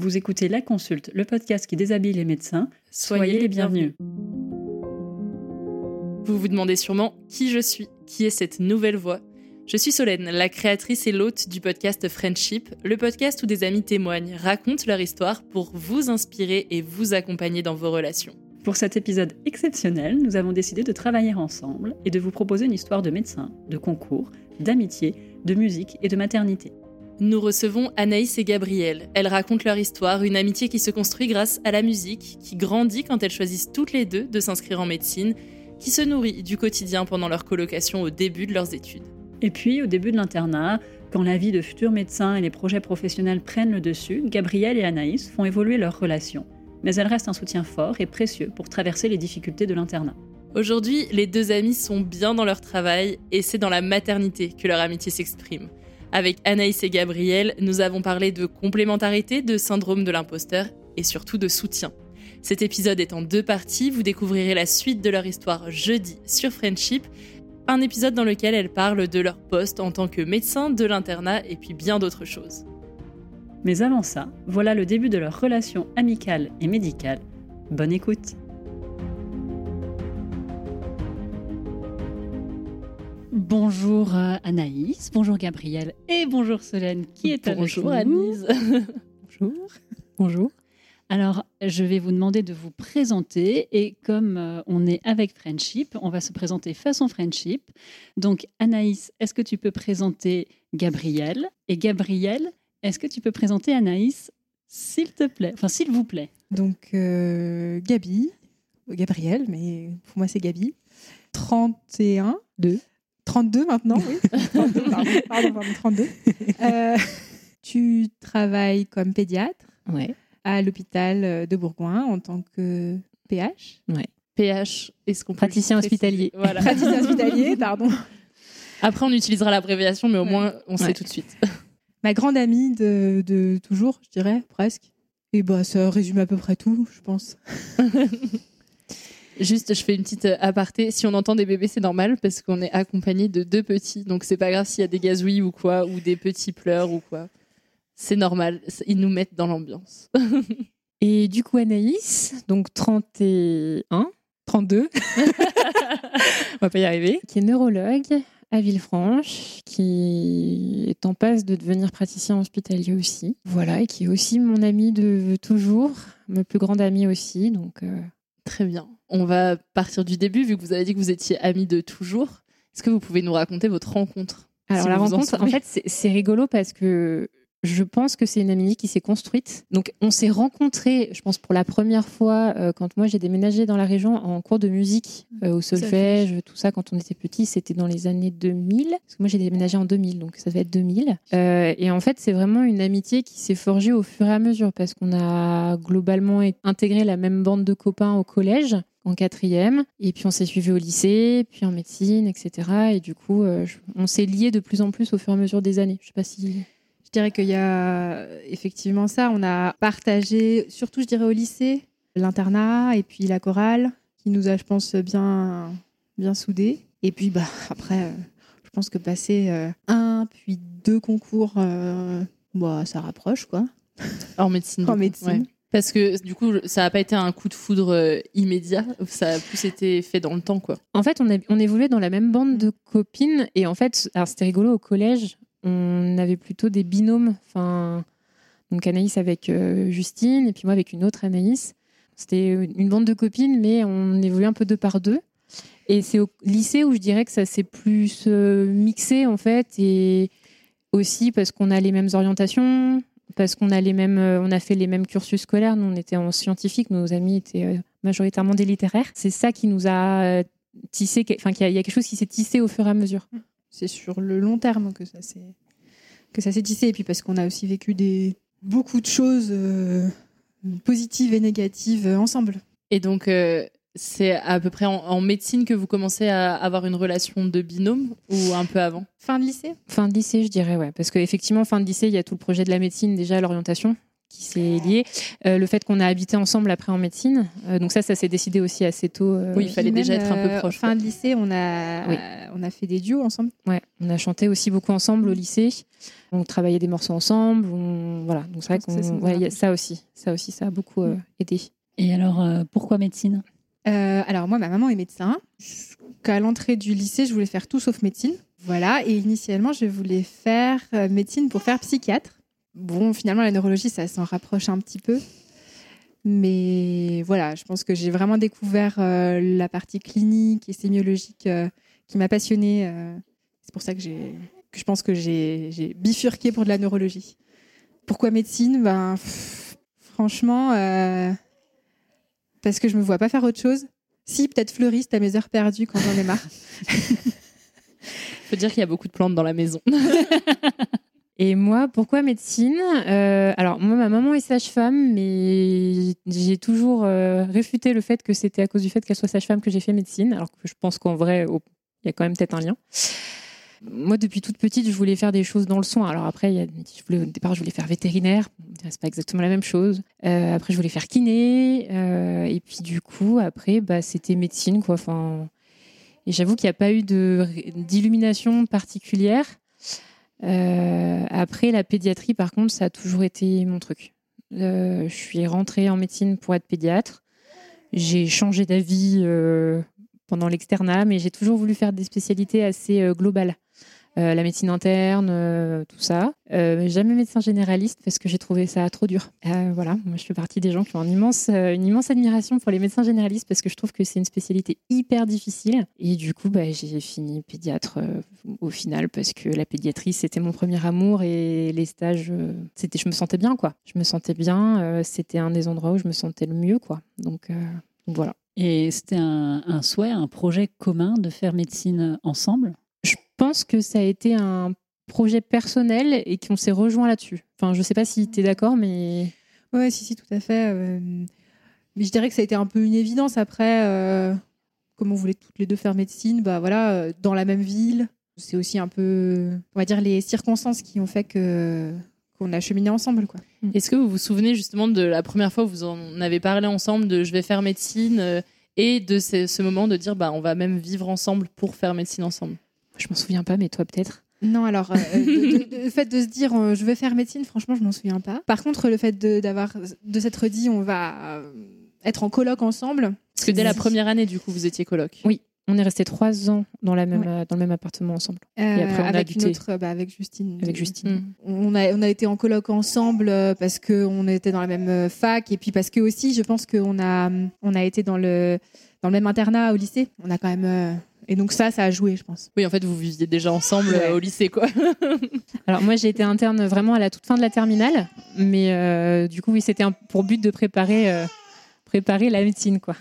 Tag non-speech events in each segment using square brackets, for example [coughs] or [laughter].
Vous écoutez La Consulte, le podcast qui déshabille les médecins. Soyez, les bienvenus. Vous vous demandez sûrement qui je suis, qui est cette nouvelle voix. Je suis Solène, la créatrice et l'hôte du podcast Friendship, le podcast où des amis témoignent, racontent leur histoire pour vous inspirer et vous accompagner dans vos relations. Pour cet épisode exceptionnel, nous avons décidé de travailler ensemble et de vous proposer une histoire de médecin, de concours, d'amitié, de musique et de maternité. Nous recevons Anaïs et Gabrielle. Elles racontent leur histoire, une amitié qui se construit grâce à la musique, qui grandit quand elles choisissent toutes les deux de s'inscrire en médecine, qui se nourrit du quotidien pendant leur colocation au début de leurs études. Et puis, au début de l'internat, quand la vie de futurs médecins et les projets professionnels prennent le dessus, Gabrielle et Anaïs font évoluer leur relation. Mais elles restent un soutien fort et précieux pour traverser les difficultés de l'internat. Aujourd'hui, les deux amies sont bien dans leur travail et c'est dans la maternité que leur amitié s'exprime. Avec Anaïs et Gabrielle, nous avons parlé de complémentarité, de syndrome de l'imposteur et surtout de soutien. Cet épisode est en deux parties, vous découvrirez la suite de leur histoire jeudi sur Friendship, un épisode dans lequel elles parlent de leur poste en tant que médecin, de l'internat et puis bien d'autres choses. Mais avant ça, voilà le début de leur relation amicale et médicale. Bonne écoute Bonjour euh, Anaïs, bonjour Gabrielle et bonjour Solène qui est avec Bonjour nous. Anise. [laughs] Bonjour. Bonjour. Alors, je vais vous demander de vous présenter et comme euh, on est avec Friendship, on va se présenter façon Friendship. Donc, Anaïs, est-ce que tu peux présenter Gabrielle Et Gabrielle, est-ce que tu peux présenter Anaïs, s'il te plaît Enfin, s'il vous plaît? Donc, euh, Gabi, Gabrielle, mais pour moi c'est Gabi. 31. 2. 32 maintenant, oui. [laughs] 32, pardon, pardon, pardon, 32. [laughs] Euh, tu travailles comme pédiatre Ouais. à l'hôpital de Bourgoin en tant que PH. PH, est-ce qu'on peut Praticien hospitalier. Voilà. Praticien hospitalier, [laughs] pardon. Après, on utilisera l'abréviation, mais au Ouais. moins, on sait Ouais. tout de suite. Ma grande amie de, de toujours, je dirais, presque. Et bah, ça résume à peu près tout, je pense. Juste, je fais une petite euh, aparté. Si on entend des bébés, c'est normal parce qu'on est accompagné de deux petits. Donc, c'est pas grave s'il y a des gazouilles ou quoi, ou des petits pleurs ou quoi. C'est normal. Ils nous mettent dans l'ambiance. [laughs] Et du coup, Anaïs, donc 31, 32, [laughs] on va pas y arriver, qui est neurologue à Villefranche, qui est en passe de devenir praticien hospitalier aussi. Voilà, et qui est aussi mon amie de toujours, ma plus grande amie aussi. Donc, euh, Très bien. On va partir du début, vu que vous avez dit que vous étiez amis de toujours. Est-ce que vous pouvez nous raconter votre rencontre Alors Si la en rencontre, en, fait, c'est rigolo parce que je pense que c'est une amitié qui s'est construite. Donc on s'est rencontrés, je pense pour la première fois euh, quand moi j'ai déménagé dans la région en cours de musique euh, au solfège, tout ça quand on était petit, c'était dans les années 2000. Parce que moi j'ai déménagé en 2000, donc ça devait être 2000. Euh, et en fait c'est vraiment une amitié qui s'est forgée au fur et à mesure parce qu'on a globalement intégré la même bande de copains au collège en quatrième, et puis on s'est suivi au lycée, puis en médecine, etc. Et du coup, euh, on s'est liés de plus en plus au fur et à mesure des années. Je sais pas si. Je dirais qu'il y a effectivement ça. On a partagé, surtout je dirais au lycée, l'internat et puis la chorale, qui nous a, je pense, bien, bien soudés. Et puis bah, [laughs] après, euh, je pense que passer euh, un puis deux concours, euh, bah, ça rapproche quoi. En médecine. En médecine. ouais. Parce que du coup, ça n'a pas été un coup de foudre euh, immédiat. Ça a plus été fait dans le temps, quoi. En fait, on, a, on évoluait dans la même bande de copines, et en fait, alors c'était rigolo au collège, on avait plutôt des binômes. Enfin, donc Anaïs avec euh, Justine, et puis moi avec une autre Anaïs. C'était une bande de copines, mais on évoluait un peu deux par deux. Et c'est au lycée où je dirais que ça s'est plus euh, mixé en fait, et aussi parce qu'on a les mêmes orientations, parce qu'on a les mêmes, euh, on a fait les mêmes cursus scolaires. Nous, on était en scientifique, nos amis étaient majoritairement des littéraires. C'est ça qui nous a tissé, enfin, il y a quelque chose qui s'est tissé au fur et à mesure. C'est sur le long terme que ça s'est que ça s'est tissé. Et puis parce qu'on a aussi vécu des beaucoup de choses euh, positives et négatives euh, ensemble. Et donc, euh, c'est à peu près en, en médecine que vous commencez à avoir une relation de binôme ou un peu avant? Fin de lycée? Fin de lycée, je dirais, ouais. Parce qu'effectivement, fin de lycée, il y a tout le projet de la médecine, déjà, l'orientation, qui s'est lié. Euh, le fait qu'on a habité ensemble après en médecine. Euh, donc ça, ça s'est décidé aussi assez tôt. euh, Oui, il fallait déjà être un peu proche. Fin de lycée, on a, Oui. on a fait des duos ensemble. Ouais, on a chanté aussi beaucoup ensemble au lycée. On travaillait des morceaux ensemble. On... Voilà, donc c'est vrai ça, qu'on, ouais, a ça aussi, ça aussi, ça a beaucoup euh, aidé. Et alors, euh, pourquoi médecine? Euh, alors moi, ma maman est médecin. Jusqu'à l'entrée du lycée, je voulais faire tout sauf médecine. Voilà, et initialement, je voulais faire médecine pour faire psychiatre. Bon, finalement, la neurologie, ça s'en rapproche un petit peu. Mais voilà, je pense que j'ai vraiment découvert euh, la partie clinique et sémiologique euh, qui m'a passionnée. euh. c'est pour ça que, j'ai, que je pense que j'ai, j'ai bifurqué pour de la neurologie. Pourquoi médecine? Ben, pff, Franchement, parce que je me vois pas faire autre chose. Si, peut-être fleuriste à mes heures perdues quand j'en ai marre. [laughs] faut dire qu'il y a beaucoup de plantes dans la maison. [laughs] Et moi, pourquoi médecine? Euh, Alors, moi, ma maman est sage-femme, mais j'ai toujours euh, réfuté le fait que c'était à cause du fait qu'elle soit sage-femme que j'ai fait médecine, alors que je pense qu'en vrai, il y a quand même peut-être un lien. Moi, depuis toute petite, je voulais faire des choses dans le soin. Alors après, je voulais, au départ, je voulais faire vétérinaire. C'est pas exactement la même chose. Euh, après, je voulais faire kiné. et puis, du coup, après, bah, c'était médecine, quoi. Enfin, et j'avoue qu'il n'y a pas eu d'illumination particulière. Euh, après, la pédiatrie, par contre, ça a toujours été mon truc. Euh, je suis rentrée en médecine pour être pédiatre. J'ai changé d'avis euh, pendant l'externat, mais j'ai toujours voulu faire des spécialités assez globales. Euh, la médecine interne, euh, tout ça. Euh, jamais médecin généraliste parce que j'ai trouvé ça trop dur. Voilà, moi je fais partie des gens qui ont une immense, admiration pour les médecins généralistes parce que je trouve que c'est une spécialité hyper difficile. Et du coup, bah, j'ai fini pédiatre au final parce que la pédiatrie c'était mon premier amour et les stages, c'était, je me sentais bien quoi. Je me sentais bien. c'était un des endroits où je me sentais le mieux quoi. Donc, voilà. Et c'était un, souhait, un projet commun de faire médecine ensemble? Pense que ça a été un projet personnel et qu'on s'est rejoint là-dessus? Enfin, je sais pas si tu es d'accord, mais Ouais, si, si, tout à fait. euh, mais je dirais que ça a été un peu une évidence après. euh, comme on voulait toutes les deux faire médecine, bah voilà, euh, dans la même ville. C'est aussi un peu, on va dire, les circonstances qui ont fait que qu'on a cheminé ensemble, quoi. Est-ce que vous vous souvenez justement de la première fois où vous en avez parlé ensemble de je vais faire médecine euh, et de ce, ce moment de dire bah on va même vivre ensemble pour faire médecine ensemble? Je m'en souviens pas, mais toi peut-être. Non, alors, euh, [laughs] de- de- de- le fait de se dire euh, je vais faire médecine, franchement, je m'en souviens pas. Par contre, le fait de, d'avoir, de s'être dit on va euh, être en coloc ensemble. Parce que dès la première année du coup vous étiez coloc. Oui. On est resté trois ans dans, la même, Ouais. dans le même appartement ensemble. euh, après, on a avec une buté. autre, bah, avec Justine. Avec Justine. Mm. On a, on a été en coloc ensemble parce qu'on était dans la même fac et puis parce que aussi, je pense qu'on a, on a été dans le, dans le même internat au lycée. On a quand même. Et donc, ça, ça a joué, je pense. Oui en fait vous viviez déjà ensemble Ouais. euh, au lycée quoi. [laughs] Alors moi j'ai été interne vraiment à la toute fin de la terminale, mais euh, du coup oui c'était pour but de préparer, euh, préparer la médecine quoi.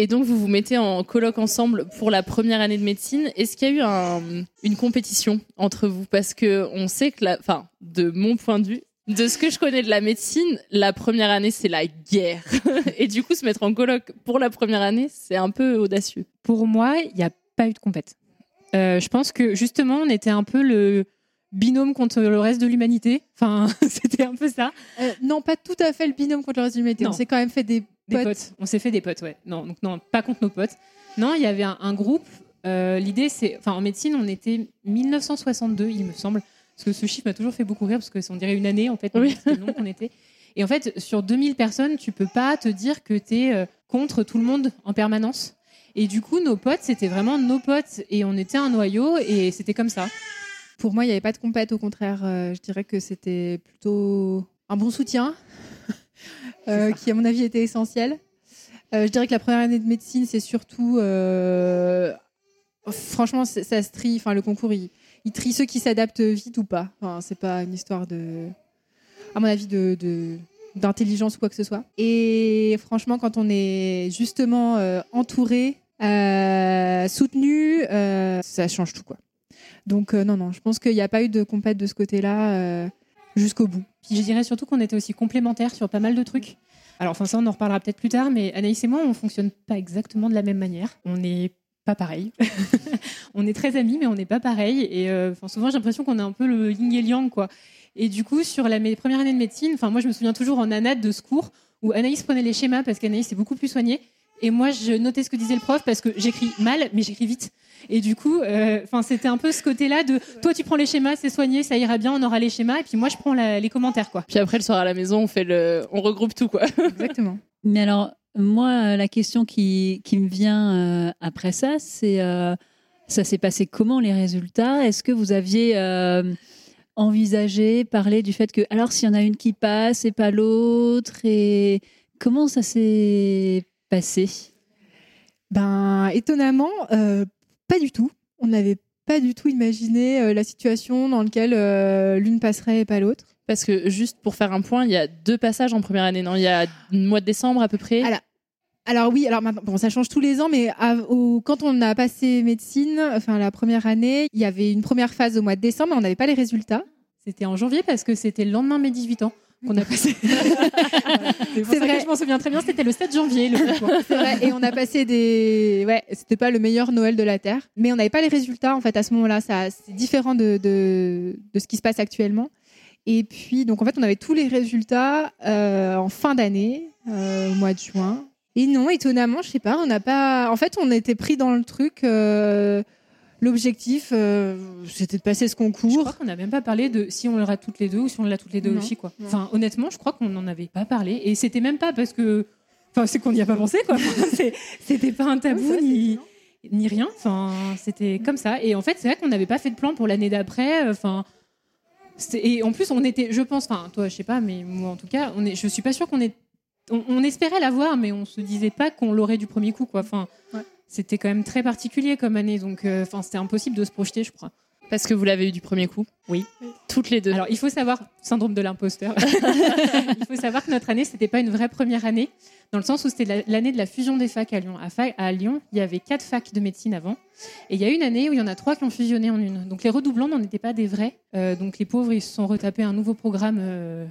Et donc vous vous mettez en coloc ensemble pour la première année de médecine. Est-ce qu'il y a eu un- une compétition entre vous? Parce que on sait que, la, enfin, de mon point de vue, de ce que je connais de la médecine, la première année c'est la guerre. [laughs] Et du coup se mettre en coloc pour la première année, c'est un peu audacieux. Pour moi il n'y a pas eu de compète. Euh, je pense que justement on était un peu le binôme contre le reste de l'humanité. Enfin [laughs] c'était un peu ça. Euh, non, pas tout à fait le binôme contre le reste de l'humanité. Non. On s'est quand même fait des Des potes. potes. On s'est fait des potes, ouais. Non, donc non, pas contre nos potes. Non, il y avait un, un groupe. euh, L'idée, c'est, enfin, en médecine, on était 1962, il me semble, parce que ce chiffre m'a toujours fait beaucoup rire parce que on dirait une année en fait. Oui. [laughs] Le qu'on était. Et en fait, sur 2000 personnes, tu peux pas te dire que tu es contre tout le monde en permanence. Et du coup, nos potes, c'était vraiment nos potes et on était un noyau et c'était comme ça. Pour moi, il n'y avait pas de compète. Au contraire, euh, je dirais que c'était plutôt un bon soutien [laughs] euh, qui, à mon avis, était essentiel. Euh, je dirais que la première année de médecine, c'est surtout. euh, franchement, ça se trie. Enfin, le concours, il, il trie ceux qui s'adaptent vite ou pas. Enfin, c'est pas une histoire de. À mon avis, de. d'intelligence ou quoi que ce soit. Et franchement, quand on est justement euh, entouré, euh, soutenu, euh, ça change tout quoi. Donc non, non, je pense qu'il n'y a pas eu de compète de ce côté-là jusqu'au bout. Puis je dirais surtout qu'on était aussi complémentaires sur pas mal de trucs. Alors, enfin, ça, on en reparlera peut-être plus tard, mais Anaïs et moi, on fonctionne pas exactement de la même manière. On n'est pas pareil. [laughs] on est très amis, mais on n'est pas pareil. Et euh, souvent, j'ai l'impression qu'on est un peu le yin et le yang, quoi. Et du coup, sur la première année de médecine, enfin moi je me souviens toujours en anade de secours où Anaïs prenait les schémas parce qu'Anaïs est beaucoup plus soignée. Et moi, je notais ce que disait le prof parce que j'écris mal, mais j'écris vite. Et du coup, euh, enfin, c'était un peu ce côté-là de toi, tu prends les schémas, c'est soigné, ça ira bien, on aura les schémas, et puis moi, je prends les commentaires, quoi. Puis après, le soir à la maison, on fait le, on regroupe tout, quoi. [laughs] Exactement. Mais alors, moi, la question qui, me vient euh, après ça, c'est euh, ça s'est passé comment les résultats? Est-ce que vous aviez envisagé, parlé du fait que, alors, s'il y en a une qui passe et pas l'autre, et comment ça s'est passé? Ben, étonnamment, pas du tout. On n'avait pas du tout imaginé euh, la situation dans laquelle euh, l'une passerait et pas l'autre. Parce que juste pour faire un point, il y a deux passages en première année, non? Il y a le mois de décembre à peu près? Alors, alors oui, alors bon, ça change tous les ans, mais quand on a passé médecine, enfin la première année, il y avait une première phase au mois de décembre, mais on n'avait pas les résultats. C'était en janvier parce que c'était le lendemain de mes 18 ans qu'on a passé. [laughs] c'est vrai. je m'en souviens très bien. C'était le 7 janvier. c'est vrai. Et on a passé des. Ouais, c'était pas le meilleur Noël de la terre, mais on n'avait pas les résultats en fait à ce moment-là. C'est différent de, de, de, ce qui se passe actuellement. Et puis, donc en fait, on avait tous les résultats euh, en fin d'année, euh, au mois de juin. Et non, étonnamment, je sais pas, on n'a pas. En fait, on était pris dans le truc. Euh, L'objectif, c'était de passer ce concours. Je crois qu'on n'a même pas parlé de si on l'aura toutes les deux ou si on l'a toutes les deux aussi. Quoi. Enfin, honnêtement, je crois qu'on n'en avait pas parlé. Et c'était même pas parce que. Enfin, c'est qu'on n'y a pas pensé, quoi. [laughs] c'était pas un tabou ni, ni rien. Enfin, c'était comme ça. Et en fait, c'est vrai qu'on n'avait pas fait de plan pour l'année d'après. Enfin. Et en plus, on était, je pense, enfin, toi, je sais pas, mais moi, en tout cas, on est, je suis pas sûre qu'on est. On, espérait l'avoir, mais on se disait pas qu'on l'aurait du premier coup, quoi. Enfin, c'était quand même très particulier comme année, donc euh, enfin c'était impossible de se projeter, je crois. Parce que vous l'avez eu du premier coup Oui. Toutes les deux. Alors, il faut savoir, syndrome de l'imposteur, [laughs] il faut savoir que notre année, c'était pas une vraie première année, dans le sens où c'était l'année de la fusion des facs à Lyon. À, Lyon, il y avait quatre facs de médecine avant, et il y a une année où il y en a trois qui ont fusionné en une. Donc, les redoublants n'en étaient pas des vrais. Euh, donc, les pauvres, ils se sont retapés un nouveau programme euh,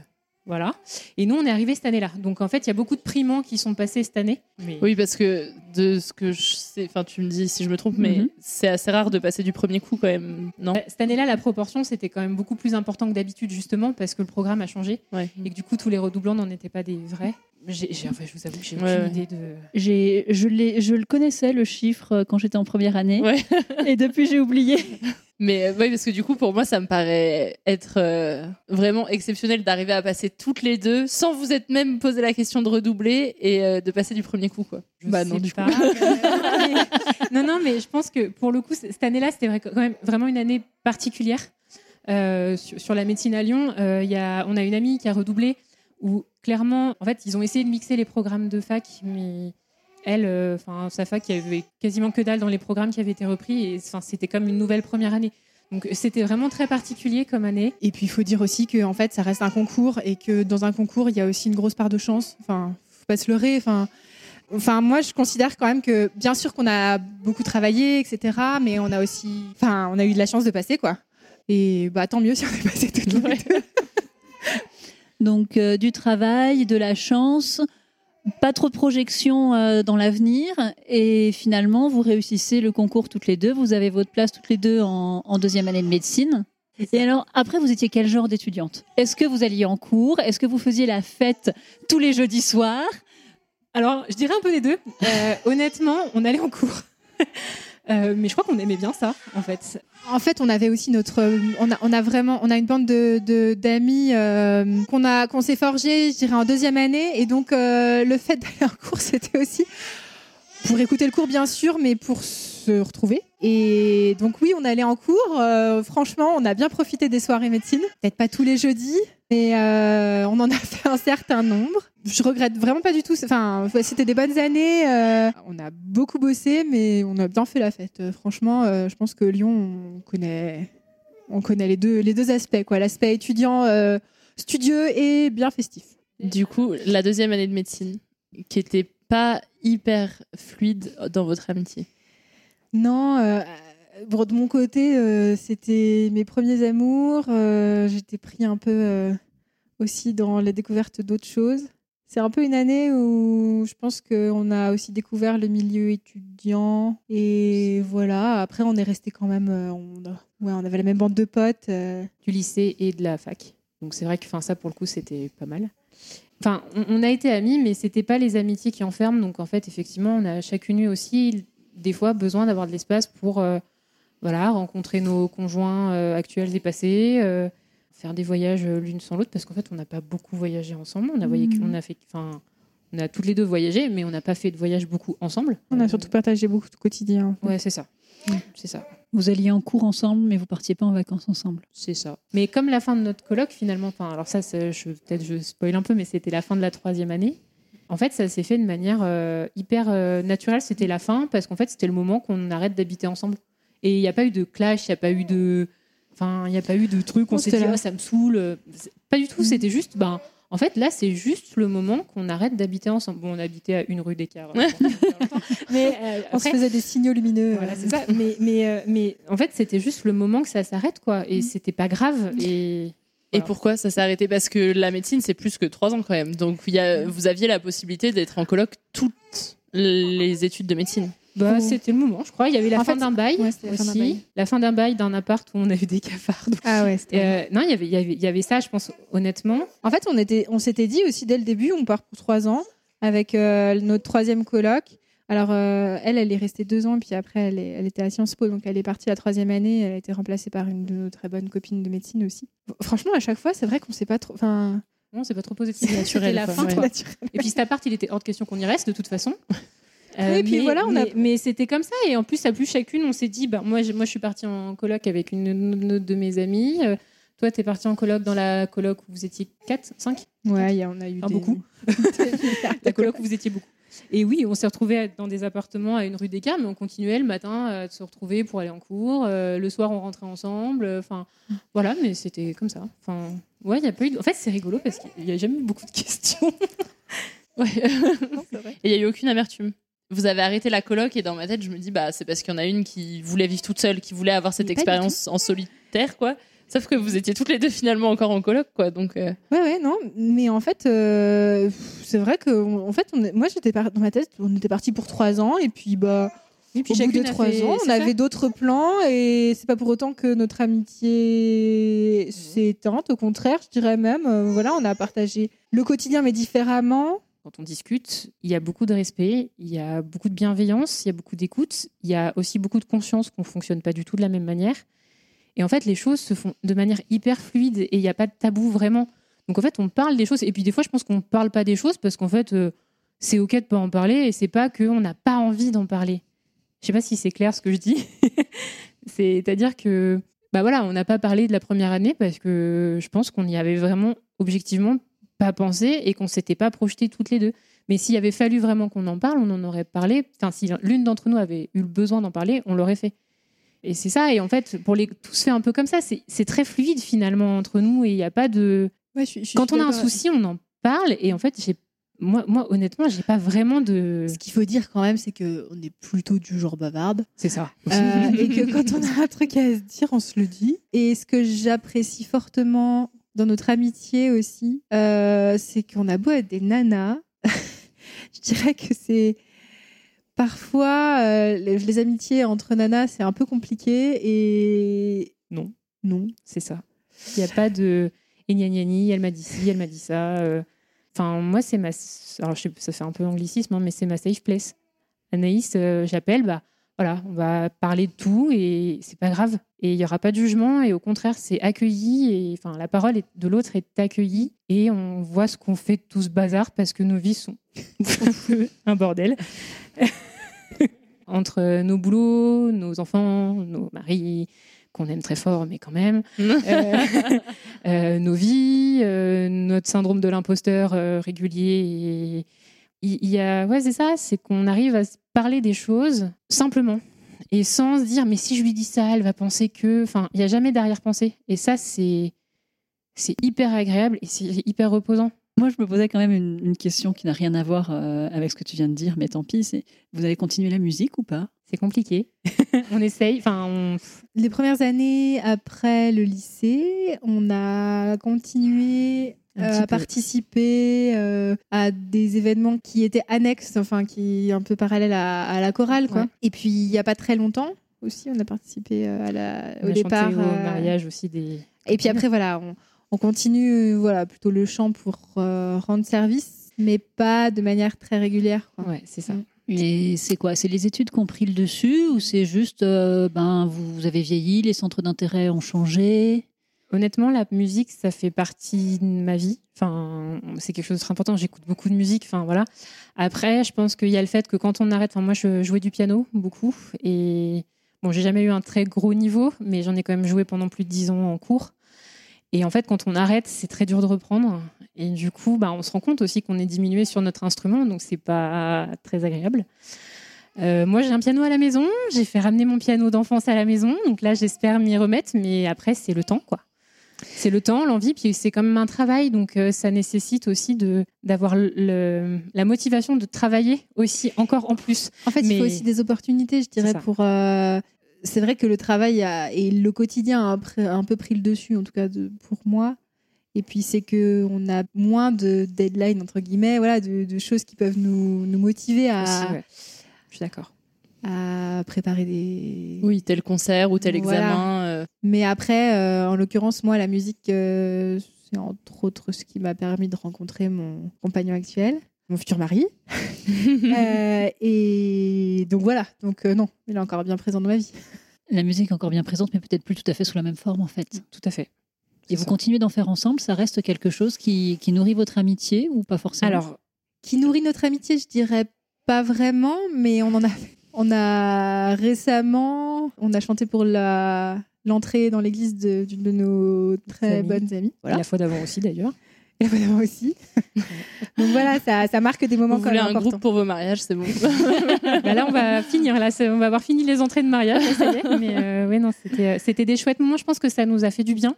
voilà. Et nous, on est arrivé cette année-là. Donc, en fait, il y a beaucoup de primants qui sont passés cette année. Oui, parce que de ce que je sais, enfin, tu me dis si je me trompe, mais mhm. c'est assez rare de passer du premier coup quand même, non bah, Cette année-là, la proportion, c'était quand même beaucoup plus important que d'habitude, justement, parce que le programme a changé. Et que du coup, tous les redoublants n'en étaient pas des vrais. J'ai, enfin, je vous avoue que j'ai aucune idée de. J'ai, je, je le connaissais, le chiffre, euh, quand j'étais en première année. et depuis, j'ai oublié. [laughs] Mais euh, oui, parce que du coup, pour moi, ça me paraît être euh, vraiment exceptionnel d'arriver à passer toutes les deux sans vous être même posé la question de redoubler et euh, de passer du premier coup. Quoi. bah non, du coup. [laughs] non, non, mais je pense que pour le coup, cette année-là, c'était quand même vraiment une année particulière. sur, la médecine à Lyon, y a, on a une amie qui a redoublé où clairement, en fait, ils ont essayé de mixer les programmes de fac, mais elle, euh, enfin, sa fac, il y avait quasiment que dalle dans les programmes qui avaient été repris, et c'était comme une nouvelle première année. Donc c'était vraiment très particulier comme année. Et puis il faut dire aussi que en fait ça reste un concours et que dans un concours il y a aussi une grosse part de chance. Enfin, faut pas se leurrer. Enfin, enfin moi je considère quand même que bien sûr qu'on a beaucoup travaillé, etc. Mais on a aussi, enfin, on a eu de la chance de passer quoi. Et bah tant mieux [laughs] si on est passé toutes les deux. Donc euh, du travail, de la chance, pas trop de projections euh, dans l'avenir et finalement vous réussissez le concours toutes les deux, vous avez votre place toutes les deux en, deuxième année de médecine. Et alors après vous étiez quel genre d'étudiante? Est-ce que vous alliez en cours? Est-ce que vous faisiez la fête tous les jeudis soirs? Alors je dirais un peu les deux. Euh, honnêtement, on allait en cours. Euh, mais je crois qu'on aimait bien ça, en fait. En fait, on avait aussi notre, on a, on a vraiment, on a une bande de d'amis euh, qu'on a, qu'on s'est forgé, je dirais en deuxième année, et donc euh, le fait d'aller en cours, [laughs] c'était aussi pour écouter le cours bien sûr, mais pour se retrouver. Et donc oui, on allait en cours. franchement, on a bien profité des soirées médecine. Peut-être pas tous les jeudis, mais on en a [laughs] fait un certain nombre je regrette vraiment pas du tout. Enfin, c'était des bonnes années. Euh, on a beaucoup bossé, mais on a bien fait la fête. Euh, franchement, euh, je pense que Lyon, on connaît, on connaît les deux, les deux aspects, quoi. L'aspect étudiant, studieux et bien festif. Du coup, la deuxième année de médecine, qui était pas hyper fluide dans votre amitié? Non. de mon côté, c'était mes premiers amours. J'étais pris un peu aussi dans la découverte d'autres choses. C'est un peu une année où je pense qu'on a aussi découvert le milieu étudiant. Et voilà, après, on est resté quand même. Euh, on, ouais, on avait la même bande de potes. Euh. Du lycée et de la fac. Donc c'est vrai que ça, pour le coup, c'était pas mal. Enfin, on, a été amis, mais c'était pas les amitiés qui enferment. Donc en fait, effectivement, on a chacune eu aussi des fois besoin d'avoir de l'espace pour euh, voilà, rencontrer nos conjoints actuels et passés, faire des voyages l'une sans l'autre, parce qu'en fait, on n'a pas beaucoup voyagé ensemble. On a, voyé, mmh. on a fait, enfin, on a toutes les deux voyagé, mais on n'a pas fait de voyage beaucoup ensemble. On a surtout partagé beaucoup de quotidien. Ouais, c'est ça. C'est ça. Vous alliez en cours ensemble, mais vous partiez pas en vacances ensemble. C'est ça. Mais comme la fin de notre colloque, finalement, enfin, alors ça, je, peut-être je spoil un peu, mais c'était la fin de la troisième année. En fait, ça s'est fait de manière euh, hyper euh, naturelle. C'était la fin parce qu'en fait, c'était le moment qu'on arrête d'habiter ensemble. Et il n'y a pas eu de clash, il n'y a pas eu de, enfin, il n'y a pas eu de truc. On s'est dit, oh, ça me saoule. Pas du tout. Mm. C'était juste, ben en fait, là, c'est juste le moment qu'on arrête d'habiter ensemble. Bon, on habitait à une rue d'écart. Euh, [laughs] mais euh, on se faisait des signaux lumineux. Voilà, c'est ça. Mais, mais, euh, mais, en fait, c'était juste le moment que ça s'arrête, quoi. Et mm. c'était pas grave. Et Et pourquoi ça s'est arrêté? Parce que la médecine, c'est plus que trois ans quand même. Donc, y a, vous aviez la possibilité d'être en colloque toutes les études de médecine. Bah, c'était le moment, je crois. Il y avait la fin d'un bail aussi. La fin d'un bail d'un appart où on avait des cafards. Ah ouais, euh, non, il y, avait, il, y avait, il y avait ça, je pense, honnêtement. En fait, on, était, on s'était dit aussi dès le début, on part pour trois ans avec euh, notre troisième coloc. Alors, euh, elle, elle est restée deux ans, puis après, elle, elle, était à Sciences Po, donc elle est partie la troisième année. Elle a été remplacée par une de nos très bonnes copines de médecine aussi. Franchement, à chaque fois, c'est vrai qu'on ne sait pas trop. Enfin, non, c'est pas trop. [laughs] C'est naturel. La fin, Et puis cet appart, il était hors de question qu'on y reste de toute façon. Euh, puis mais, voilà, on a... mais, c'était comme ça. Et en plus, à plus chacune, on s'est dit, bah, moi, je, moi, je suis partie en coloc avec une, de mes amies. Euh, toi, tu es partie en coloc dans la coloc où vous étiez 4, 5 Ouais, on a eu ah, beaucoup. [laughs] la coloc où vous étiez beaucoup. Et oui, on s'est retrouvés dans des appartements à une rue d'écart, mais on continuait le matin à se retrouver pour aller en cours. Euh, le soir, on rentrait ensemble. Enfin, voilà, mais c'était comme ça. Enfin, ouais, il y a pas eu. En fait, c'est rigolo parce qu'il n'y a jamais eu beaucoup de [laughs] questions. [laughs] ouais. Et il n'y a eu aucune amertume vous avez arrêté la coloc et dans ma tête, je me dis, bah, c'est parce qu'il y en a une qui voulait vivre toute seule, qui voulait avoir cette expérience en solitaire, quoi. Sauf que vous étiez toutes les deux finalement encore en coloc, quoi. Donc. Euh. Ouais, ouais, non. Mais en fait, euh, c'est vrai que, en fait, on moi, j'étais dans ma tête, on était parti pour trois ans, et puis bah. Et puis, au bout de trois ans, on avait d'autres plans et c'est pas pour autant que notre amitié s'est éteinte. Au contraire, je dirais même, euh, voilà, on a partagé le quotidien mais différemment quand on discute, il y a beaucoup de respect, il y a beaucoup de bienveillance, il y a beaucoup d'écoute, il y a aussi beaucoup de conscience qu'on ne fonctionne pas du tout de la même manière. Et en fait, les choses se font de manière hyper fluide et il n'y a pas de tabou vraiment. Donc en fait, on parle des choses. Et puis des fois, je pense qu'on ne parle pas des choses parce qu'en fait, euh, c'est OK de pas en parler et c'est pas qu'on n'a pas envie d'en parler. Je sais pas si c'est clair ce que je dis. [laughs] C'est-à-dire que, bah voilà, on n'a pas parlé de la première année parce que je pense qu'on y avait vraiment objectivement pas pensé et qu'on s'était pas projeté toutes les deux. Mais s'il avait fallu vraiment qu'on en parle, on en aurait parlé. Enfin, si l'une d'entre nous avait eu le besoin d'en parler, on l'aurait fait. Et c'est ça. Et en fait, pour les, tout se fait un peu comme ça. C'est très fluide finalement entre nous et il n'y a pas de. Quand on a un souci, on en parle. Et en fait, j'ai moi, moi, honnêtement, j'ai pas vraiment de. Ce qu'il faut dire quand même, c'est qu'on est plutôt du genre bavarde. C'est ça. Euh, [laughs] et que quand on a un truc à se dire, on se le dit. Et ce que j'apprécie fortement dans notre amitié aussi, euh, c'est qu'on a beau être des nanas, [laughs] je dirais que c'est parfois euh, les, amitiés entre nanas, c'est un peu compliqué et non, non, c'est ça. Il n'y a pas de et gna elle m'a dit ci, elle m'a dit ça. Euh. Enfin, moi, c'est ma. Alors, je sais, ça fait un peu anglicisme, hein, mais c'est ma safe place. Anaïs, j'appelle, bah voilà, on va parler de tout et c'est pas grave. Et il y aura pas de jugement et au contraire, c'est accueilli et enfin la parole de l'autre est accueillie et on voit ce qu'on fait de tout ce bazar parce que nos vies sont [laughs] un bordel. [laughs] Entre nos boulots, nos enfants, nos maris qu'on aime très fort, mais quand même, [laughs] euh, euh, nos vies, euh, notre syndrome de l'imposteur régulier. Il y, a, ouais, c'est ça, c'est qu'on arrive à parler des choses simplement et sans se dire mais si je lui dis ça, elle va penser que. Enfin, il n'y a jamais d'arrière-pensée. Et ça, c'est c'est hyper agréable et c'est hyper reposant. Moi, je me posais quand même une, question qui n'a rien à voir euh, avec ce que tu viens de dire, mais tant pis. C'est vous allez continuer la musique ou pas? C'est compliqué. [laughs] on essaye. Enfin, les premières années après le lycée, on a continué euh, à participer euh, à des événements qui étaient annexes, enfin qui un peu parallèles à, la chorale, quoi. Et puis il n'y a pas très longtemps aussi, on a participé euh, à la, au départ, au mariage aussi des. Et puis après voilà, on continue voilà plutôt le chant pour rendre service, mais pas de manière très régulière. Quoi. Ouais, c'est ça. Mm. Et c'est quoi? C'est les études qui ont pris le dessus ou c'est juste, ben, vous, vous avez vieilli, les centres d'intérêt ont changé? Honnêtement, la musique, ça fait partie de ma vie. Enfin, c'est quelque chose de très important. J'écoute beaucoup de musique. Enfin, voilà. Après, je pense qu'il y a le fait que quand on arrête, enfin, moi, je jouais du piano beaucoup. Et bon, j'ai jamais eu un très gros niveau, mais j'en ai quand même joué pendant plus de dix ans en cours. Et en fait, quand on arrête, c'est très dur de reprendre. Et du coup, bah, on se rend compte aussi qu'on est diminué sur notre instrument, donc c'est pas très agréable. Euh, moi, j'ai un piano à la maison. J'ai fait ramener mon piano d'enfance à la maison, donc là, j'espère m'y remettre. Mais après, c'est le temps, quoi c'est le temps, l'envie, puis c'est quand même un travail, donc euh, ça nécessite aussi de d'avoir la motivation de travailler aussi encore en plus. En fait, il faut aussi des opportunités, je dirais, pour. Euh, c'est vrai que le travail et le quotidien a un, peu pris le dessus, en tout cas pour moi. Et puis c'est que on a moins de deadlines entre guillemets, voilà, de, choses qui peuvent nous, motiver à. Je suis d'accord à préparer des. Oui, tel concert ou tel examen. Euh. Mais après, euh, en l'occurrence, moi, la musique, euh, c'est entre autres ce qui m'a permis de rencontrer mon compagnon actuel, mon futur mari. [laughs] et donc voilà, donc non, il est encore bien présent dans ma vie. La musique est encore bien présente, mais peut-être plus tout à fait sous la même forme, en fait. Tout à fait. Et vous continuez d'en faire ensemble, ça reste quelque chose qui, qui nourrit votre amitié ou pas forcément? Alors, qui nourrit notre amitié, je dirais pas vraiment, mais on en a on a récemment, on a chanté pour la l'entrée dans l'église d'une de, nos très bonnes amies. Voilà. la fois d'avant aussi d'ailleurs. Et la fois d'avant aussi. [laughs] Donc voilà, ça, ça, marque des moments Vous quand voulez un groupe pour vos mariages, c'est bon. [laughs] Bah là, on va finir. Là, on va avoir fini les entrées de mariage. Ça y est. Mais euh, ouais, non, c'était des chouettes moments. Je pense que ça nous a fait du bien.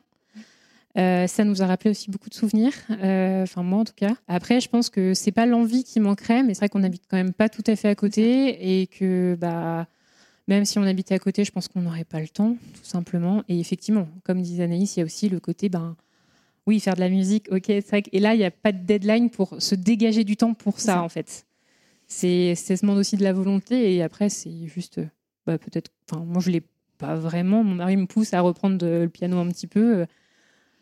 Euh, ça nous a rappelé aussi beaucoup de souvenirs, euh, enfin moi en tout cas. Après, je pense que c'est pas l'envie qui manquerait, mais c'est vrai qu'on habite quand même pas tout à fait à côté et que bah même si on habitait à côté, je pense qu'on n'aurait pas le temps, tout simplement. Et effectivement, comme disait Anaïs, il y a aussi le côté ben oui faire de la musique, ok, c'est vrai. Et là, il n'y a pas de deadline pour se dégager du temps pour ça, en fait. C'est ça demande aussi de la volonté et après c'est juste bah, peut-être. Enfin moi je l'ai pas vraiment. Mon mari me pousse à reprendre le piano un petit peu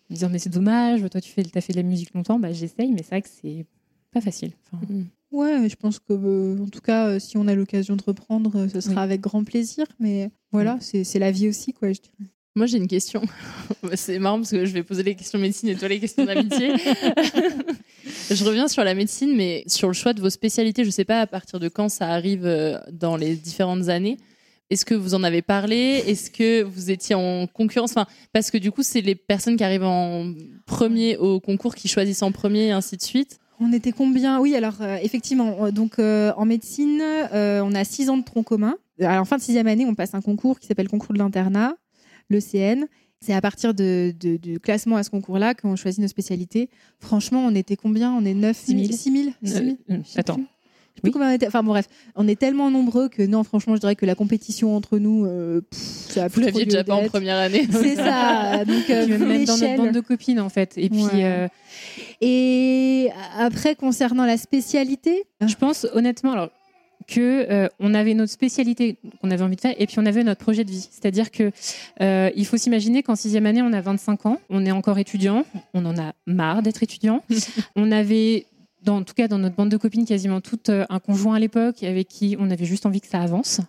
me dire mais c'est dommage, toi tu fais, as fait de la musique longtemps, bah, j'essaye, mais c'est vrai que c'est pas facile. Mm. Ouais, je pense que euh, en tout cas, euh, si on a l'occasion de reprendre, euh, ce sera avec grand plaisir. Mais voilà, c'est la vie aussi, quoi. Je dirais. Moi, j'ai une question. [laughs] c'est marrant parce que je vais poser les questions médecine et toi les questions d'amitié. [laughs] je reviens sur la médecine, mais sur le choix de vos spécialités. Je sais pas à partir de quand ça arrive dans les différentes années. Est-ce que vous en avez parlé? Est-ce que vous étiez en concurrence? Enfin, Parce que du coup, c'est les personnes qui arrivent en premier au concours qui choisissent en premier et ainsi de suite. On était combien? Oui, alors euh, effectivement, euh, donc euh, en médecine, on a six ans de tronc commun. Alors, en fin de sixième année, on passe un concours qui s'appelle concours de l'internat, l'ECN. C'est à partir de, du classement à ce concours-là qu'on choisit nos spécialités. Franchement, on était combien? On est 9 000 6 000, Attends, oui. on était. Enfin bon, bref, on est tellement nombreux que non, franchement, je dirais que la compétition entre nous, euh, ça Vous l'aviez déjà pas en première année. [laughs] C'est ça. Donc, euh, même dans notre bande de copines, en fait. Et puis. Euh, et après, concernant la spécialité, je pense honnêtement, alors que on avait notre spécialité qu'on avait envie de faire et puis on avait notre projet de vie. C'est-à-dire que il faut s'imaginer qu'en sixième année, on a 25 ans, on est encore étudiant, on en a marre d'être étudiant. [laughs] on avait en tout cas dans notre bande de copines, quasiment toutes euh, un conjoint à l'époque avec qui on avait juste envie que ça avance.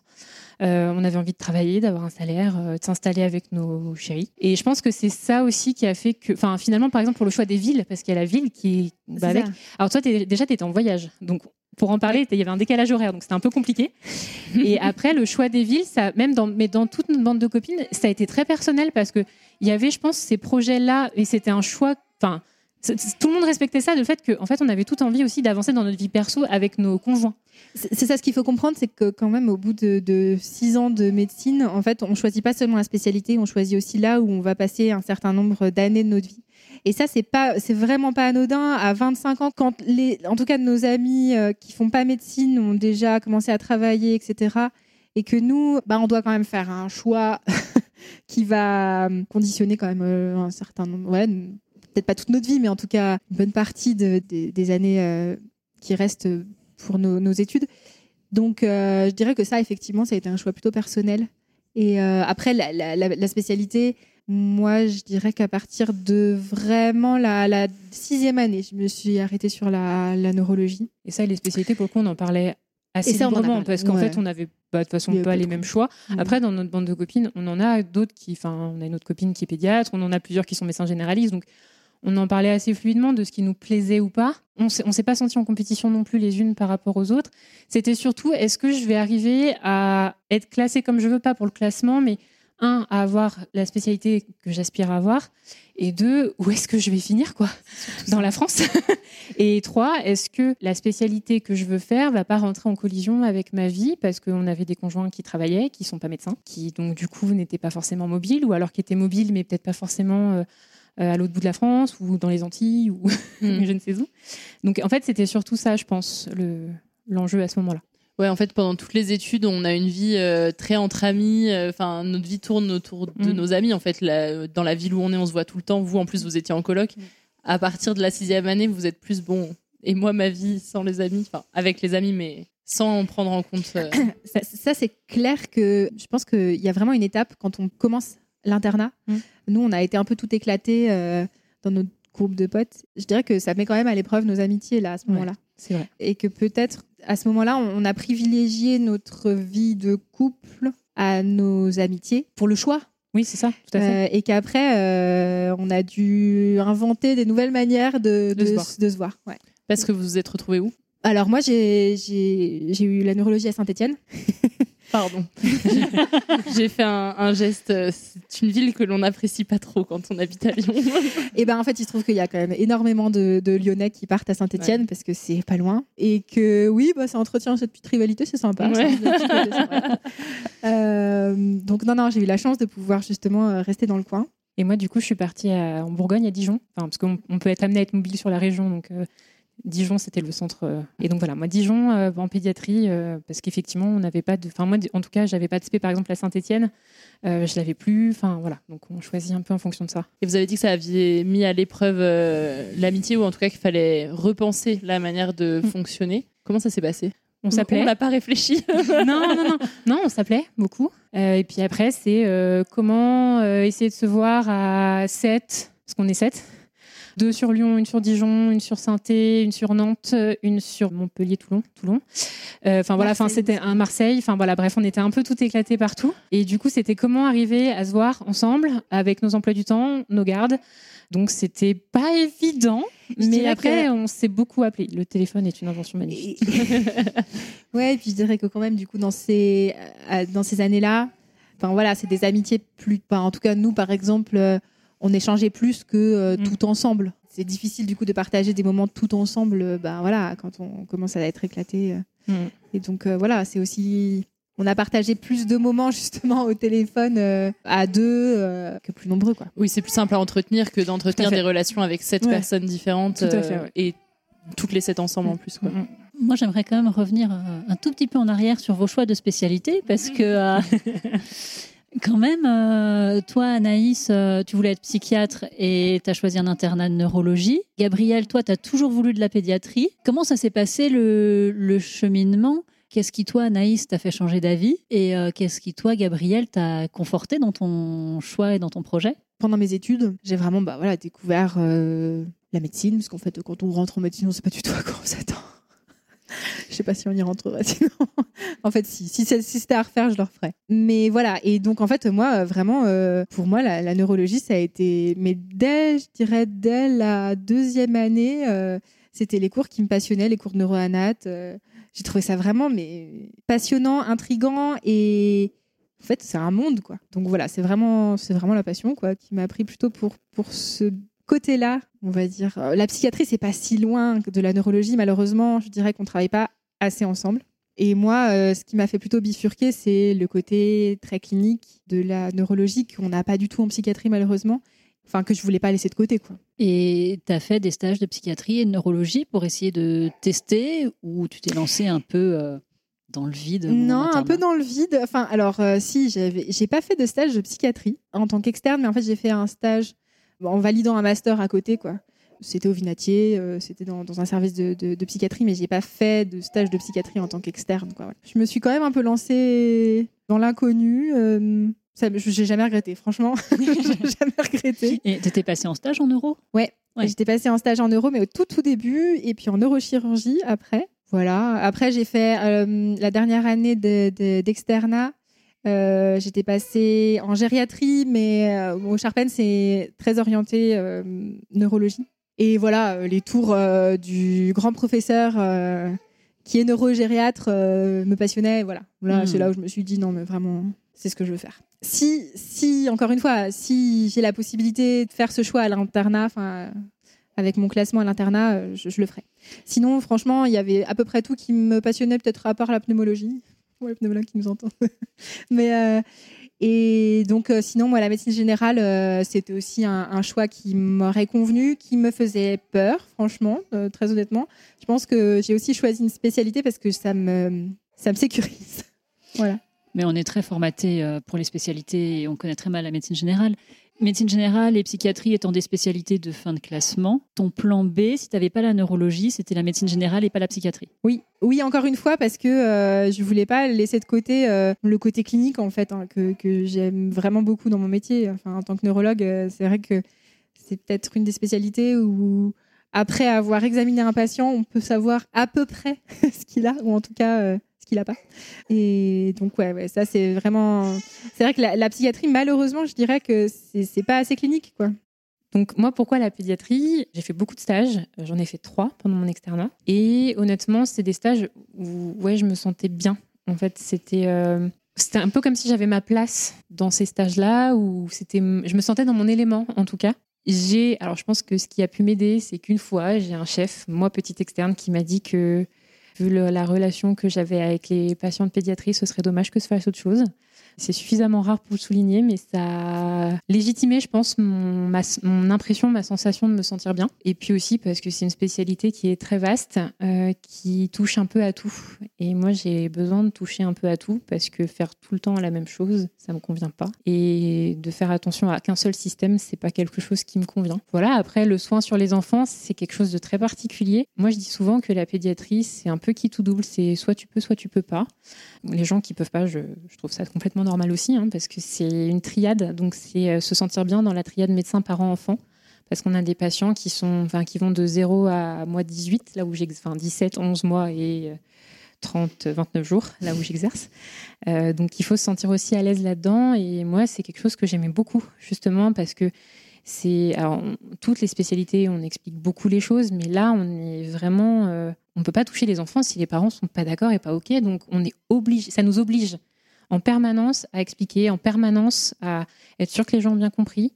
Euh, on avait envie de travailler, d'avoir un salaire, euh, de s'installer avec nos chéris. Et je pense que c'est ça aussi qui a fait que, enfin, finalement, par exemple, pour le choix des villes, parce qu'il y a la ville qui est avec. Alors, toi, es, déjà, tu étais en voyage. Donc, pour en parler, il y avait un décalage horaire, donc c'était un peu compliqué. [laughs] Et après, le choix des villes, ça, même dans, mais dans toute notre bande de copines, ça a été très personnel parce que il y avait, je pense, ces projets-là, et c'était un choix. Enfin, tout le monde respectait ça, le fait qu'en en fait, on avait toute envie aussi d'avancer dans notre vie perso avec nos conjoints. C'est ça ce qu'il faut comprendre, c'est que quand même, au bout de, six ans de médecine, en fait, on choisit pas seulement la spécialité, on choisit aussi là où on va passer un certain nombre d'années de notre vie. Et ça, c'est pas, c'est vraiment pas anodin. À 25 ans, quand les, en tout cas, nos amis euh, qui font pas médecine ont déjà commencé à travailler, etc. Et que nous, bah, on doit quand même faire un choix [laughs] qui va conditionner quand même euh, un certain nombre, peut-être pas toute notre vie, mais en tout cas une bonne partie des années euh, qui restent pour nos, études. Donc, euh, je dirais que ça, effectivement, ça a été un choix plutôt personnel. Et euh, après, la, spécialité, Moi, je dirais qu'à partir de vraiment la, la, sixième année, je me suis arrêtée sur la, neurologie. Et ça, les spécialités, pour le coup, on en parlait assez ça, librement parce qu'en Ouais. fait, on n'avait bah, de toute façon pas les mêmes choix. Mhm. Après, dans notre bande de copines, on en a d'autres qui, enfin, on a une autre copine qui est pédiatre, on en a plusieurs qui sont médecins généralistes, donc on en parlait assez fluidement de ce qui nous plaisait ou pas. On s'est- on s'est pas senti en compétition non plus les unes par rapport aux autres. C'était surtout, est-ce que je vais arriver à être classée comme je veux, pas pour le classement, mais un, à avoir la spécialité que j'aspire à avoir, et deux, où est-ce que je vais finir, quoi, dans la France? [laughs] Et trois, est-ce que la spécialité que je veux faire va pas rentrer en collision avec ma vie? Parce qu'on avait des conjoints qui travaillaient, qui sont pas médecins, qui donc du coup n'étaient pas forcément mobiles ou alors qui étaient mobiles mais peut-être pas forcément euh, à l'autre bout de la France ou dans les Antilles ou [laughs] Mm. je ne sais où. Donc en fait c'était surtout ça, je pense, le l'enjeu à ce moment-là. Ouais, en fait, pendant toutes les études, on a une vie euh, très entre amis. euh, Enfin, notre vie tourne autour de Mm. nos amis. En fait, La- dans la ville où on est, on se voit tout le temps. Vous, en plus, vous étiez en coloc. Mm. À partir de la sixième année, vous êtes plus bon. Et moi, ma vie sans les amis, enfin, avec les amis, mais sans en prendre en compte. euh, [coughs] Ça, ça, c'est clair que je pense qu'il y a vraiment une étape quand on commence l'internat. Mm. Nous, on a été un peu tout éclaté euh, dans notre groupe de potes. Je dirais que ça met quand même à l'épreuve nos amitiés là à ce Ouais. moment-là. C'est vrai. Et que peut-être à ce moment-là, on a privilégié notre vie de couple à nos amitiés pour le choix. Oui, c'est ça, tout à fait. Euh, et qu'après, euh, on a dû inventer des nouvelles manières de, De se voir. de se voir. Ouais. Parce que vous vous êtes retrouvés où? Alors moi, j'ai eu la neurologie à Saint-Etienne. [laughs] Pardon. [laughs] J'ai fait un, un geste. euh, C'est une ville que l'on n'apprécie pas trop quand on habite à Lyon. [laughs] Et ben en fait, il se trouve qu'il y a quand même énormément de, de Lyonnais qui partent à Saint-Etienne parce que c'est pas loin. Et que oui, bah, ça entretient cette petite rivalité, c'est sympa. Ouais. Euh, donc non, non, j'ai eu la chance de pouvoir justement euh, rester dans le coin. Et moi, du coup, je suis partie à- en Bourgogne, à Dijon, enfin, parce qu'on on peut être amené à être mobile sur la région, donc euh, Dijon, c'était le centre. euh, et donc voilà, moi, Dijon, euh, en pédiatrie, euh, parce qu'effectivement, on n'avait pas de. Enfin, moi, en tout cas, j'avais pas de SP, par exemple, à Saint-Etienne, euh, je l'avais plus. Enfin, voilà, donc on choisit un peu en fonction de ça. Et vous avez dit que ça avait mis à l'épreuve l'amitié, ou en tout cas qu'il fallait repenser la manière de Mm. fonctionner. Comment ça s'est passé? On s'appelait. On l'a pas réfléchi. [laughs] non, non, non, non, on s'appelait beaucoup. Et puis après, c'est comment essayer de se voir à 7, parce qu'on est 7. Deux sur Lyon, une sur Dijon, une sur saint une sur Nantes, euh, une sur Montpellier, Toulon. Toulon. Euh, Enfin voilà, enfin c'était un Marseille. Enfin voilà, bref, on était un peu tout éclaté partout. Et du coup, c'était comment arriver à se voir ensemble avec nos emplois du temps, nos gardes. Donc c'était pas évident, Je mais après que- on s'est beaucoup appelé. Le téléphone est une invention magnifique. [laughs] Ouais, et puis je dirais que quand même, du coup, dans ces, euh, dans ces années-là, enfin voilà, c'est des amitiés plus. enfin, en tout cas, nous, par exemple, on échangeait plus que euh, Mm. tout ensemble. C'est difficile du coup de partager des moments tout ensemble. euh, Ben voilà, quand on commence à être éclaté. euh. Mm. Et donc euh, voilà, c'est aussi. On a partagé plus de moments [laughs] justement au téléphone euh, à deux euh, que plus nombreux quoi. Oui, c'est plus simple à entretenir que d'entretenir des relations avec sept Ouais. personnes différentes Tout à euh, fait, ouais. et toutes les sept ensemble en plus. Quoi. Mm. Moi, j'aimerais quand même revenir un tout petit peu en arrière sur vos choix de spécialité parce que, euh, [laughs] quand même, euh, toi, Anaïs, euh, tu voulais être psychiatre et tu as choisi un internat de neurologie. Gabriel, toi, tu as toujours voulu de la pédiatrie. Comment ça s'est passé le, cheminement? Qu'est-ce qui, toi, Anaïs, t'a fait changer d'avis? Et euh, qu'est-ce qui, toi, Gabriel, t'a conforté dans ton choix et dans ton projet? Pendant mes études, j'ai vraiment bah, voilà, découvert la médecine, parce qu'en fait, quand on rentre en médecine, on ne sait pas du tout à quoi on s'attend. Je sais pas si on y rentrerait [laughs] sinon. en fait, si, si, c'était à refaire, je le referais. Mais voilà, et donc en fait, moi, euh, vraiment, euh, pour moi, la, neurologie, ça a été, mais dès, je dirais, dès la deuxième année, euh, c'était les cours qui me passionnaient, les cours de neuroanat. j'ai trouvé ça vraiment, mais passionnant, intrigant et en fait, c'est un monde, quoi. Donc voilà, c'est vraiment, vraiment la passion, quoi, qui m'a pris plutôt pour, pour ce côté-là, on va dire. Euh, La psychiatrie, c'est pas si loin de la neurologie, malheureusement. Je dirais qu'on travaille pas assez ensemble. Et moi, euh, ce qui m'a fait plutôt bifurquer, c'est le côté très clinique de la neurologie qu'on n'a pas du tout en psychiatrie, malheureusement. Enfin, que je voulais pas laisser de côté, quoi. Et tu as fait des stages de psychiatrie et de neurologie pour essayer de tester ou tu t'es lancé un peu euh, dans le vide Non, un peu dans le vide. Enfin, alors, euh, si, j'ai pas fait de stage de psychiatrie en tant qu'externe, mais en fait, j'ai fait un stage en validant un master à côté, quoi. C'était au Vinatier, euh, c'était dans, dans un service de, de- de psychiatrie, mais j'ai pas fait de stage de psychiatrie en tant qu'externe, quoi. voilà. Je me suis quand même un peu lancée dans l'inconnu. euh, Ça, j'ai jamais regretté, franchement. [laughs] j'ai jamais regretté. Et t'étais passée en stage en neuro? Ouais, Ouais. j'étais passée en stage en neuro, mais au tout tout début, et puis en neurochirurgie après. Voilà. Après, j'ai fait euh, la dernière année de- de- d'externat. Euh, j'étais passée en gériatrie, mais euh, au Charpennes, c'est très orienté euh, neurologie. Et voilà, les tours du grand professeur qui est neurogériatre me passionnaient. Voilà, là, Mhm. c'est là où je me suis dit non, mais vraiment, c'est ce que je veux faire. Si, si, encore une fois, si j'ai la possibilité de faire ce choix à l'internat, enfin, avec mon classement à l'internat, je, je le ferai. Sinon, franchement, il y avait à peu près tout qui me passionnait, peut-être à part la pneumologie. Ouais, le pneumologue qui nous entend. [laughs] Mais euh, et donc, euh, sinon, moi, la médecine générale, euh, c'était aussi un, choix qui m'aurait convenu, qui me faisait peur, franchement, euh, très honnêtement. Je pense que j'ai aussi choisi une spécialité parce que ça me, ça me sécurise. [laughs] voilà. Mais on est très formaté pour les spécialités et on connaît très mal la médecine générale. Médecine générale et psychiatrie étant des spécialités de fin de classement, ton plan B, si tu n'avais pas la neurologie, c'était la médecine générale et pas la psychiatrie. Oui, oui, encore une fois, parce que euh, je voulais pas laisser de côté euh, le côté clinique, en fait, hein, que, que j'aime vraiment beaucoup dans mon métier. Enfin, en tant que neurologue, euh, c'est vrai que c'est peut-être une des spécialités où, après avoir examiné un patient, on peut savoir à peu près [laughs] ce qu'il a, ou en tout cas qu'il n'a pas. Et donc, ouais, ouais ça, c'est vraiment. C'est vrai que la, la psychiatrie, malheureusement, je dirais que c'est pas assez clinique, quoi. Donc moi, pourquoi la pédiatrie? J'ai fait beaucoup de stages. J'en ai fait trois pendant mon externat. Et honnêtement, c'est des stages où ouais, je me sentais bien. En fait, c'était euh, c'était un peu comme si j'avais ma place dans ces stages-là, où c'était, je me sentais dans mon élément, en tout cas. Alors je pense que ce qui a pu m'aider, c'est qu'une fois, j'ai un chef, moi petite externe, qui m'a dit que vu la relation que j'avais avec les patients de pédiatrie, ce serait dommage que je fasse autre chose. C'est suffisamment rare pour le souligner, mais ça a légitimé, je pense, mon, impression, ma sensation de me sentir bien. Et puis aussi parce que c'est une spécialité qui est très vaste, euh, qui touche un peu à tout. Et moi, j'ai besoin de toucher un peu à tout parce que faire tout le temps la même chose, ça me convient pas. Et de faire attention à qu'un seul système, c'est pas quelque chose qui me convient. Voilà. Après, le soin sur les enfants, c'est quelque chose de très particulier. Moi, je dis souvent que la pédiatrie, c'est un peu qui tout double. C'est soit tu peux, soit tu peux pas. Les gens qui peuvent pas, je, je trouve ça complètement normal aussi, hein, parce que c'est une triade. Donc, c'est euh, se sentir bien dans la triade médecin, parent, enfant. Parce qu'on a des patients qui, sont, qui vont de 0 à mois 18, là où j'exerce, enfin 17, 11 mois et euh, 30, 29 jours, là où j'exerce. Euh, donc, il faut se sentir aussi à l'aise là-dedans. Et moi, c'est quelque chose que j'aimais beaucoup, justement, parce que c'est. Alors, toutes les spécialités, on explique beaucoup les choses, mais là, on est vraiment. euh, on ne peut pas toucher les enfants si les parents sont pas d'accord et pas OK. Donc, on est obligé. Ça nous oblige en permanence à expliquer, en permanence à être sûr que les gens ont bien compris.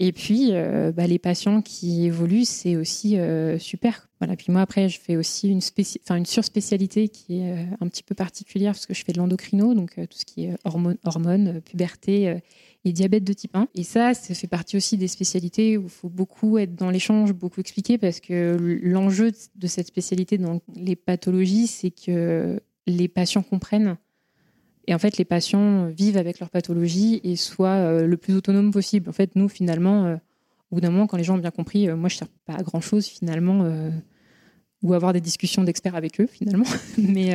Et puis, euh, bah, les patients qui évoluent, c'est aussi euh, super. Voilà. Puis moi, après, je fais aussi une, spéci- enfin, une surspécialité qui est euh, un petit peu particulière parce que je fais de l'endocrino, donc tout ce qui est hormones, hormones puberté et diabète de type 1. Et ça, ça fait partie aussi des spécialités où il faut beaucoup être dans l'échange, beaucoup expliquer parce que l'enjeu de cette spécialité dans les pathologies, c'est que les patients comprennent et en fait, les patients vivent avec leur pathologie et soient euh, le plus autonome possible. En fait, nous, finalement, euh, au bout d'un moment, quand les gens ont bien compris, euh, moi, je ne sers pas à grand-chose, finalement, ou avoir des discussions d'experts avec eux, finalement. [laughs] mais,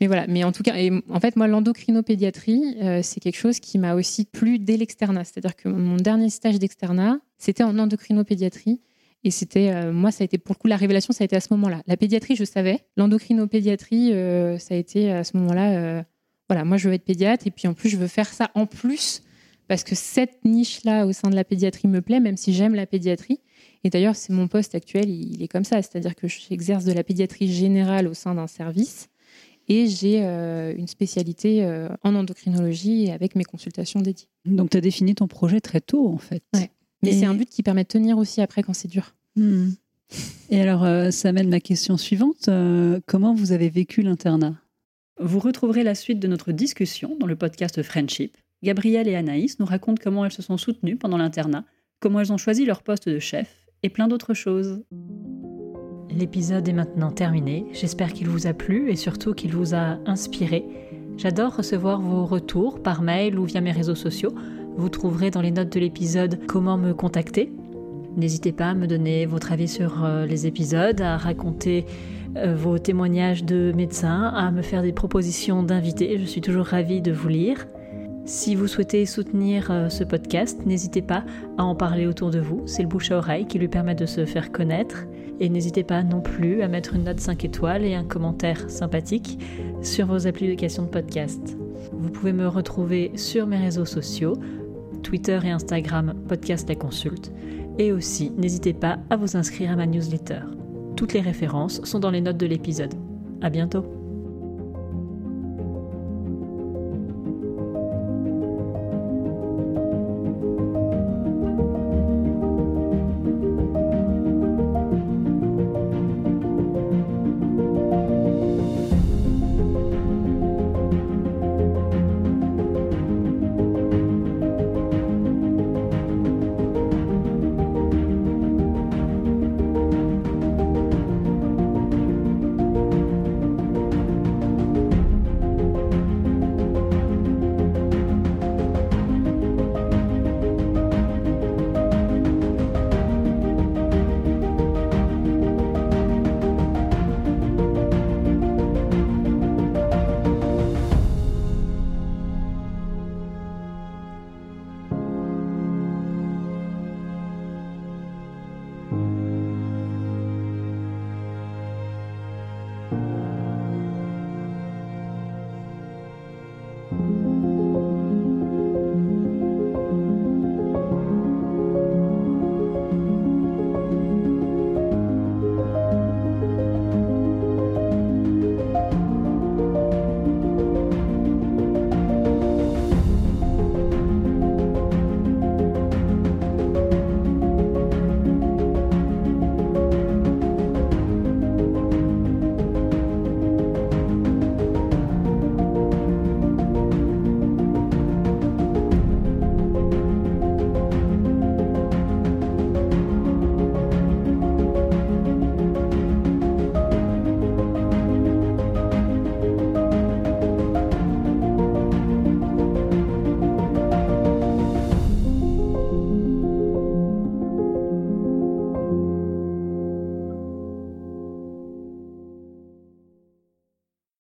mais voilà. Mais en tout cas, en fait, moi, l'endocrinopédiatrie, c'est quelque chose qui m'a aussi plu dès l'externat. C'est-à-dire que mon dernier stage d'externat, c'était en endocrinopédiatrie. Et c'était, moi, ça a été pour le coup la révélation, ça a été à ce moment-là. La pédiatrie, je savais. L'endocrinopédiatrie, ça a été à ce moment-là. Voilà, moi, je veux être pédiatre et puis en plus, je veux faire ça en plus parce que cette niche-là au sein de la pédiatrie me plaît, même si j'aime la pédiatrie. Et d'ailleurs, c'est mon poste actuel, il est comme ça, c'est-à-dire que j'exerce de la pédiatrie générale au sein d'un service et j'ai euh, une spécialité euh, en endocrinologie avec mes consultations dédiées. Donc, tu as défini ton projet très tôt, en fait. Ouais. Mais Et- c'est un but qui permet de tenir aussi après quand c'est dur. Hmm. Et alors, euh, ça mène ma question suivante. Euh, comment vous avez vécu l'internat? Vous retrouverez la suite de notre discussion dans le podcast Friendship. Gabrielle et Anaïs nous racontent comment elles se sont soutenues pendant l'internat, comment elles ont choisi leur poste de chef et plein d'autres choses. L'épisode est maintenant terminé. J'espère qu'il vous a plu et surtout qu'il vous a inspiré. J'adore recevoir vos retours par mail ou via mes réseaux sociaux. Vous trouverez dans les notes de l'épisode comment me contacter. N'hésitez pas à me donner votre avis sur euh, les épisodes, à raconter vos témoignages de médecins, à me faire des propositions d'invités. Je suis toujours ravie de vous lire. Si vous souhaitez soutenir euh, ce podcast, n'hésitez pas à en parler autour de vous. C'est le bouche à oreille qui lui permet de se faire connaître. Et n'hésitez pas non plus à mettre une note 5 étoiles et un commentaire sympathique sur vos applications de podcast. Vous pouvez me retrouver sur mes réseaux sociaux, Twitter et Instagram, podcast la consulte. Et aussi, n'hésitez pas à vous inscrire à ma newsletter. Toutes les références sont dans les notes de l'épisode. À bientôt!